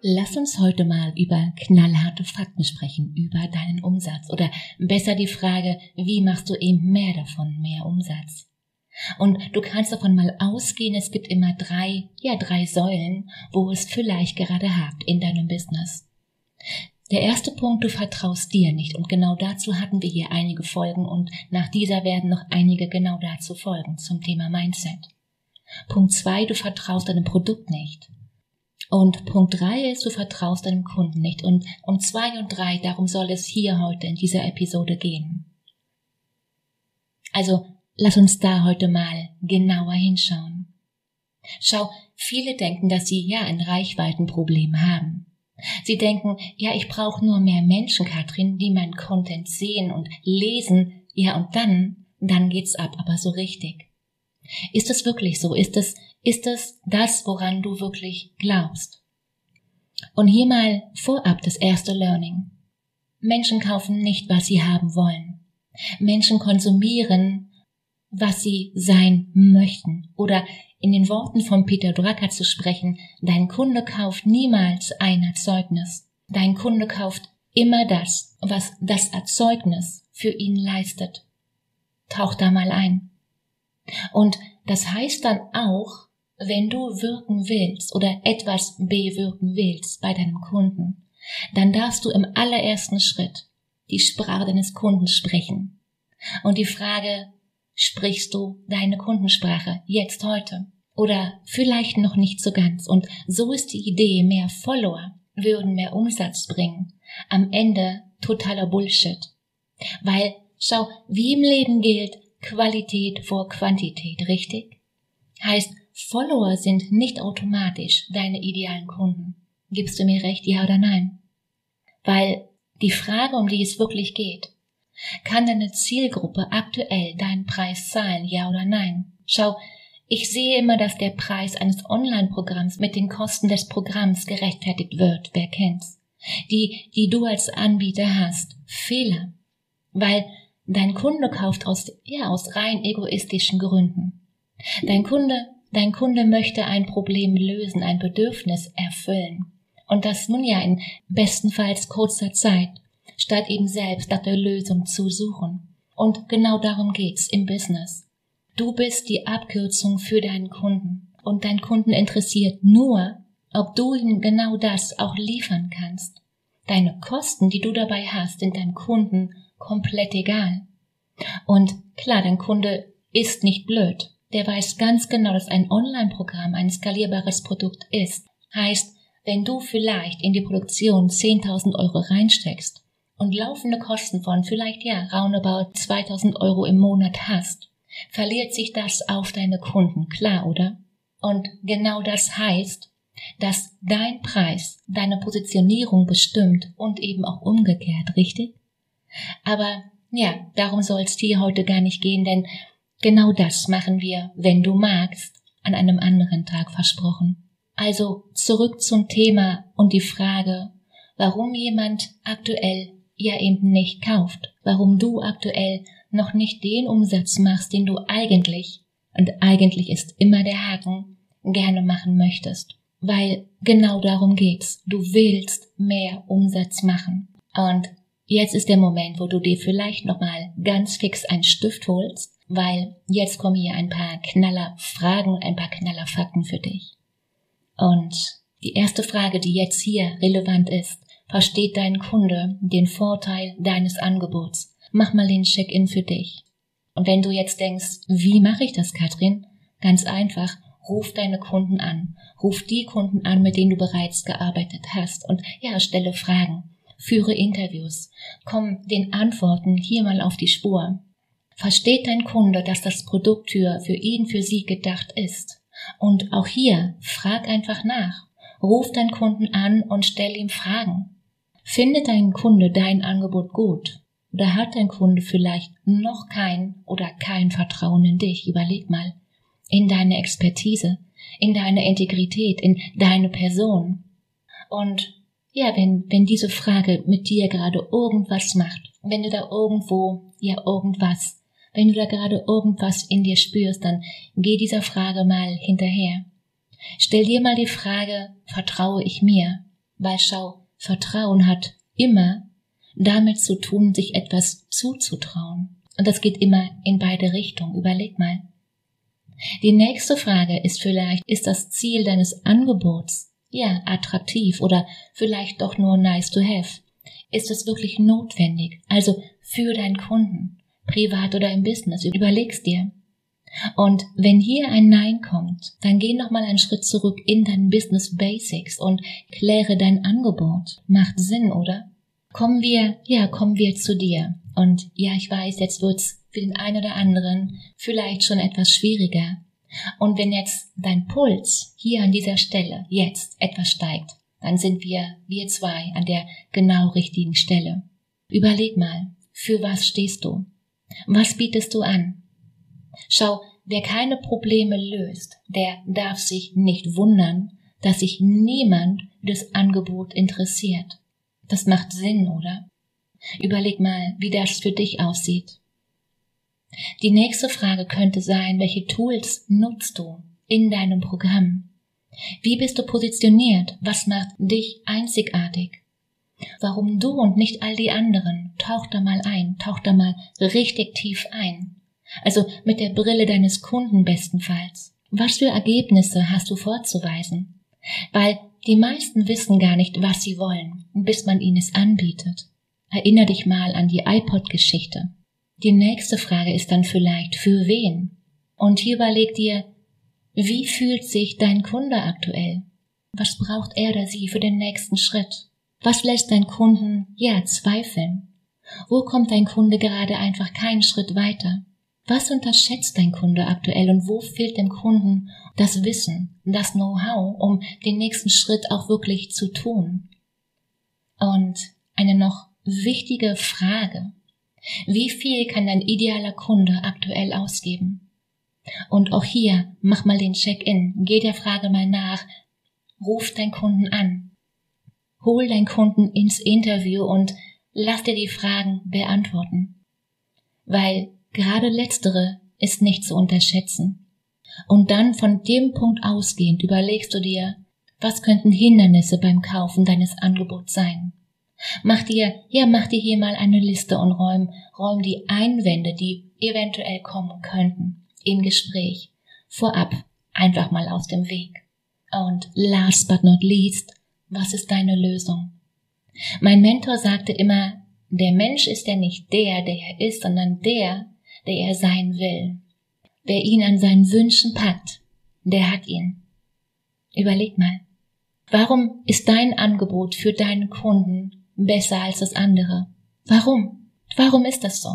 Lass uns heute mal über knallharte Fakten sprechen, über deinen Umsatz oder besser die Frage, wie machst du eben mehr davon, mehr Umsatz? Und du kannst davon mal ausgehen, es gibt immer drei, ja drei Säulen, wo es vielleicht gerade hakt in deinem Business. Der erste Punkt, du vertraust dir nicht und genau dazu hatten wir hier einige Folgen und nach dieser werden noch einige genau dazu folgen zum Thema Mindset. Punkt zwei, du vertraust deinem Produkt nicht. Und Punkt drei ist, du vertraust deinem Kunden nicht. Und um zwei und drei, darum soll es hier heute in dieser Episode gehen. Also, lass uns da heute mal genauer hinschauen. Schau, viele denken, dass sie ja ein Reichweitenproblem haben. Sie denken, ja, ich brauche nur mehr Menschen, Katrin, die mein Content sehen und lesen, ja, und dann, dann geht's ab, aber so richtig. Ist es wirklich so? Ist es, ist es das, woran du wirklich glaubst? Und hier mal vorab das erste Learning. Menschen kaufen nicht, was sie haben wollen. Menschen konsumieren, was sie sein möchten. Oder in den Worten von Peter Drucker zu sprechen, dein Kunde kauft niemals ein Erzeugnis. Dein Kunde kauft immer das, was das Erzeugnis für ihn leistet. Tauch da mal ein. Und das heißt dann auch, wenn du wirken willst oder etwas bewirken willst bei deinem Kunden, dann darfst du im allerersten Schritt die Sprache deines Kunden sprechen. Und die Frage, sprichst du deine Kundensprache jetzt heute? Oder vielleicht noch nicht so ganz. Und so ist die Idee, mehr Follower würden mehr Umsatz bringen. Am Ende totaler Bullshit. Weil, schau, wie im Leben gilt, Qualität vor Quantität, richtig? Heißt, Follower sind nicht automatisch deine idealen Kunden. Gibst du mir recht, ja oder nein? Weil die Frage, um die es wirklich geht, kann deine Zielgruppe aktuell deinen Preis zahlen, ja oder nein? Schau, ich sehe immer, dass der Preis eines Online-Programms mit den Kosten des Programms gerechtfertigt wird. Wer kennt's? Die, die du als Anbieter hast. Fehler. Weil Dein Kunde kauft aus, ja, aus rein egoistischen Gründen. Dein Kunde, dein Kunde möchte ein Problem lösen, ein Bedürfnis erfüllen. Und das nun ja in bestenfalls kurzer Zeit, statt eben selbst nach der Lösung zu suchen. Und genau darum geht's im Business. Du bist die Abkürzung für deinen Kunden. Und dein Kunden interessiert nur, ob du ihm genau das auch liefern kannst. Deine Kosten, die du dabei hast, sind deinem Kunden komplett egal. Und klar, dein Kunde ist nicht blöd. Der weiß ganz genau, dass ein Online-Programm ein skalierbares Produkt ist. Heißt, wenn du vielleicht in die Produktion 10.000 Euro reinsteckst und laufende Kosten von vielleicht ja roundabout 2.000 Euro im Monat hast, verliert sich das auf deine Kunden, klar, oder? Und genau das heißt, dass dein Preis deine Positionierung bestimmt und eben auch umgekehrt, richtig? Aber ja, darum soll es dir heute gar nicht gehen, denn genau das machen wir, wenn du magst, an einem anderen Tag versprochen. Also zurück zum Thema und die Frage, warum jemand aktuell ja eben nicht kauft, warum du aktuell noch nicht den Umsatz machst, den du eigentlich, und eigentlich ist immer der Haken, gerne machen möchtest. Weil genau darum geht's. Du willst mehr Umsatz machen. Und Jetzt ist der Moment, wo du dir vielleicht nochmal ganz fix einen Stift holst, weil jetzt kommen hier ein paar Knaller Fragen und ein paar Knaller Fakten für dich. Und die erste Frage, die jetzt hier relevant ist, versteht dein Kunde den Vorteil deines Angebots? Mach mal den Check-in für dich. Und wenn du jetzt denkst, wie mache ich das, Katrin? Ganz einfach, ruf deine Kunden an. Ruf die Kunden an, mit denen du bereits gearbeitet hast. Und ja, stelle Fragen. Führe Interviews. Komm den Antworten hier mal auf die Spur. Versteht dein Kunde, dass das Produkt für, für ihn, für sie gedacht ist? Und auch hier, frag einfach nach. Ruf deinen Kunden an und stell ihm Fragen. Findet dein Kunde dein Angebot gut? Oder hat dein Kunde vielleicht noch kein oder kein Vertrauen in dich? Überleg mal. In deine Expertise, in deine Integrität, in deine Person. Und ja, wenn, wenn diese Frage mit dir gerade irgendwas macht, wenn du da irgendwo, ja, irgendwas, wenn du da gerade irgendwas in dir spürst, dann geh dieser Frage mal hinterher. Stell dir mal die Frage, vertraue ich mir? Weil schau, Vertrauen hat immer damit zu tun, sich etwas zuzutrauen. Und das geht immer in beide Richtungen. Überleg mal. Die nächste Frage ist vielleicht, ist das Ziel deines Angebots ja attraktiv oder vielleicht doch nur nice to have? Ist es wirklich notwendig? Also für deinen Kunden, privat oder im Business? Überlegst dir. Und wenn hier ein Nein kommt, dann geh nochmal einen Schritt zurück in dein Business Basics und kläre dein Angebot. Macht Sinn, oder? Kommen wir, ja, kommen wir zu dir. Und ja, ich weiß, jetzt wird's für den einen oder anderen vielleicht schon etwas schwieriger. Und wenn jetzt dein Puls hier an dieser Stelle jetzt etwas steigt, dann sind wir, wir zwei, an der genau richtigen Stelle. Überleg mal, für was stehst du? Was bietest du an? Schau, wer keine Probleme löst, der darf sich nicht wundern, dass sich niemand das Angebot interessiert. Das macht Sinn, oder? Überleg mal, wie das für dich aussieht. Die nächste Frage könnte sein, welche Tools nutzt du in deinem Programm? Wie bist du positioniert? Was macht dich einzigartig? Warum du und nicht all die anderen? Tauch da mal ein, tauch da mal richtig tief ein. Also mit der Brille deines Kunden bestenfalls. Was für Ergebnisse hast du vorzuweisen? Weil die meisten wissen gar nicht, was sie wollen, bis man ihnen es anbietet. Erinner dich mal an die iPod-Geschichte. Die nächste Frage ist dann vielleicht, für wen? Und hier überleg dir, wie fühlt sich dein Kunde aktuell? Was braucht er oder sie für den nächsten Schritt? Was lässt dein Kunden, ja, zweifeln? Wo kommt dein Kunde gerade einfach keinen Schritt weiter? Was unterschätzt dein Kunde aktuell und wo fehlt dem Kunden das Wissen, das Know-how, um den nächsten Schritt auch wirklich zu tun? Und eine noch wichtige Frage. Wie viel kann dein idealer Kunde aktuell ausgeben? Und auch hier, mach mal den Check-in, geh der Frage mal nach, ruf deinen Kunden an, hol deinen Kunden ins Interview und lass dir die Fragen beantworten. Weil Gerade letztere ist nicht zu unterschätzen. Und dann von dem Punkt ausgehend überlegst du dir, was könnten Hindernisse beim Kaufen deines Angebots sein? Mach dir, ja, mach dir hier mal eine Liste und räum, räum die Einwände, die eventuell kommen könnten, im Gespräch, vorab einfach mal aus dem Weg. Und last but not least, was ist deine Lösung? Mein Mentor sagte immer, der Mensch ist ja nicht der, der er ist, sondern der, der er sein will. Wer ihn an seinen Wünschen packt, der hat ihn. Überleg mal, warum ist dein Angebot für deinen Kunden besser als das andere? Warum? Warum ist das so?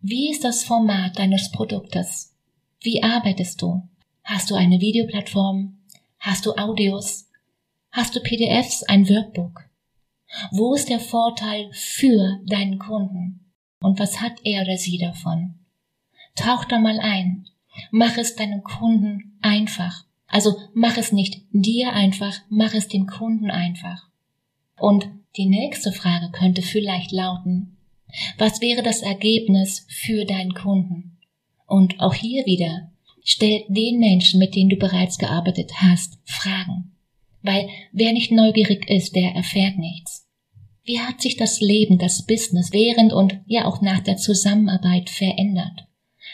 Wie ist das Format deines Produktes? Wie arbeitest du? Hast du eine Videoplattform? Hast du Audios? Hast du PDFs, ein Workbook? Wo ist der Vorteil für deinen Kunden? Und was hat er oder sie davon? Tauch da mal ein. Mach es deinem Kunden einfach. Also mach es nicht dir einfach, mach es dem Kunden einfach. Und die nächste Frage könnte vielleicht lauten, was wäre das Ergebnis für deinen Kunden? Und auch hier wieder, stell den Menschen, mit denen du bereits gearbeitet hast, Fragen. Weil wer nicht neugierig ist, der erfährt nichts. Wie hat sich das Leben, das Business während und ja auch nach der Zusammenarbeit verändert?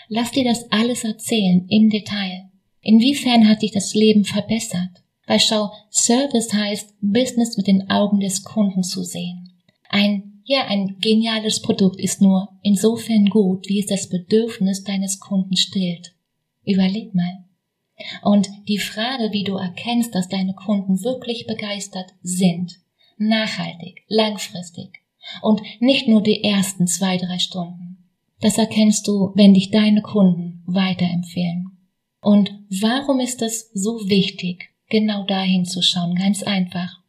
Lass dir das alles erzählen im Detail. Inwiefern hat dich das Leben verbessert? Weil schau, Service heißt, Business mit den Augen des Kunden zu sehen. Ein, Ja, ein geniales Produkt ist nur insofern gut, wie es das Bedürfnis deines Kunden stillt. Überleg mal. Und die Frage, wie du erkennst, dass deine Kunden wirklich begeistert sind, nachhaltig, langfristig und nicht nur die ersten zwei, drei Stunden. Das erkennst du, wenn dich deine Kunden weiterempfehlen. Und warum ist es so wichtig, genau dahin zu schauen? Ganz einfach.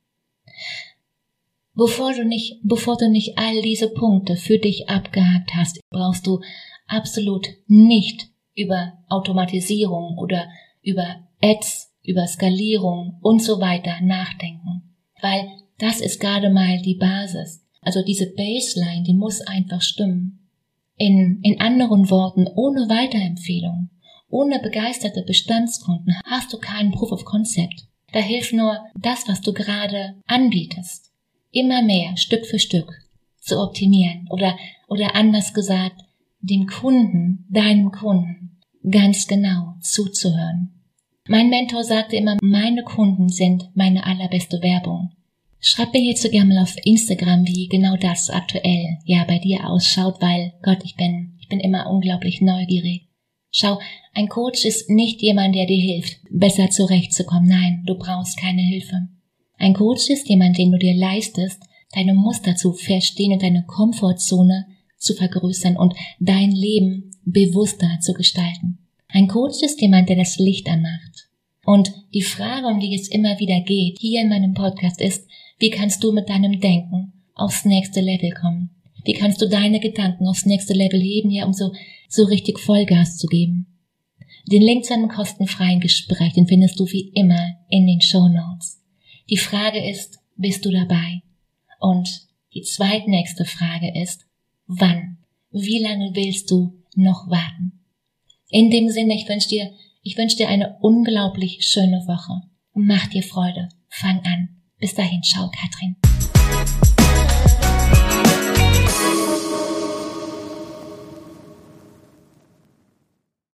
Bevor du nicht, bevor du nicht all diese Punkte für dich abgehakt hast, brauchst du absolut nicht über Automatisierung oder über Ads, über Skalierung und so weiter nachdenken. Weil das ist gerade mal die Basis. Also diese Baseline, die muss einfach stimmen. In, in anderen Worten, ohne Weiterempfehlung, ohne begeisterte Bestandskunden hast du keinen Proof of Concept. Da hilft nur das, was du gerade anbietest immer mehr Stück für Stück zu optimieren oder, oder anders gesagt, dem Kunden, deinem Kunden, ganz genau zuzuhören. Mein Mentor sagte immer, meine Kunden sind meine allerbeste Werbung. Schreib mir hierzu gerne mal auf Instagram, wie genau das aktuell ja bei dir ausschaut, weil Gott, ich bin, ich bin immer unglaublich neugierig. Schau, ein Coach ist nicht jemand, der dir hilft, besser zurechtzukommen. Nein, du brauchst keine Hilfe. Ein Coach ist jemand, den du dir leistest, deine Muster zu verstehen und deine Komfortzone zu vergrößern und dein Leben bewusster zu gestalten. Ein Coach ist jemand, der das Licht anmacht. Und die Frage, um die es immer wieder geht, hier in meinem Podcast ist, wie kannst du mit deinem Denken aufs nächste Level kommen? Wie kannst du deine Gedanken aufs nächste Level heben, ja, um so, so richtig Vollgas zu geben? Den Link zu einem kostenfreien Gespräch, den findest du wie immer in den Show Notes. Die Frage ist, bist du dabei? Und die zweitnächste Frage ist, wann? Wie lange willst du noch warten? In dem Sinne, ich wünsche dir, ich wünsche dir eine unglaublich schöne Woche. Mach dir Freude. Fang an. Bis dahin, ciao, Katrin.